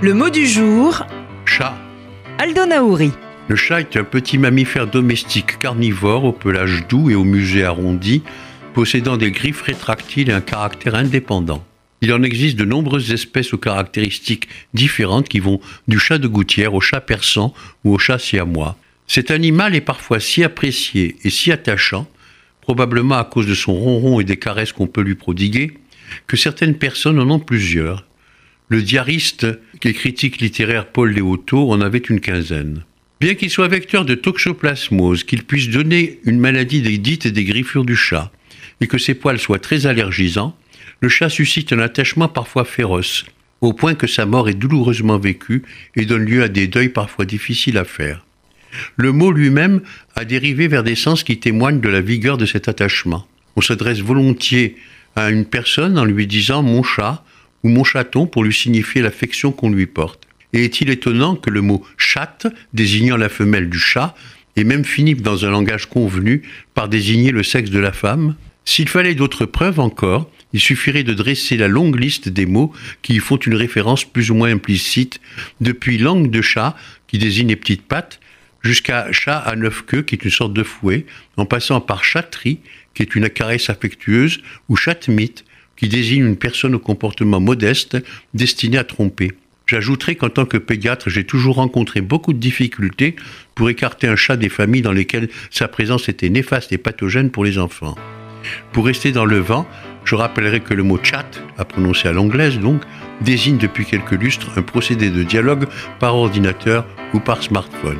Le mot du jour, Chat. Aldo Naouri. Le chat est un petit mammifère domestique carnivore au pelage doux et au muset arrondi, possédant des griffes rétractiles et un caractère indépendant. Il en existe de nombreuses espèces aux caractéristiques différentes qui vont du chat de gouttière au chat persan ou au chat siamois. Cet animal est parfois si apprécié et si attachant, probablement à cause de son ronron et des caresses qu'on peut lui prodiguer, que certaines personnes en ont plusieurs. Le diariste et critique littéraire Paul Léoto en avait une quinzaine. Bien qu'il soit vecteur de toxoplasmose, qu'il puisse donner une maladie des dites et des griffures du chat, et que ses poils soient très allergisants, le chat suscite un attachement parfois féroce, au point que sa mort est douloureusement vécue et donne lieu à des deuils parfois difficiles à faire. Le mot lui-même a dérivé vers des sens qui témoignent de la vigueur de cet attachement. On s'adresse volontiers à une personne en lui disant mon chat ou mon chaton pour lui signifier l'affection qu'on lui porte. Et est-il étonnant que le mot chatte, désignant la femelle du chat, ait même fini dans un langage convenu par désigner le sexe de la femme? S'il fallait d'autres preuves encore, il suffirait de dresser la longue liste des mots qui y font une référence plus ou moins implicite, depuis langue de chat, qui désigne les petites pattes, jusqu'à chat à neuf queues, qui est une sorte de fouet, en passant par chatterie, qui est une caresse affectueuse, ou chatmite, qui désigne une personne au comportement modeste destinée à tromper. J'ajouterai qu'en tant que pédiatre, j'ai toujours rencontré beaucoup de difficultés pour écarter un chat des familles dans lesquelles sa présence était néfaste et pathogène pour les enfants. Pour rester dans le vent, je rappellerai que le mot chat, à prononcer à l'anglaise donc, désigne depuis quelques lustres un procédé de dialogue par ordinateur ou par smartphone.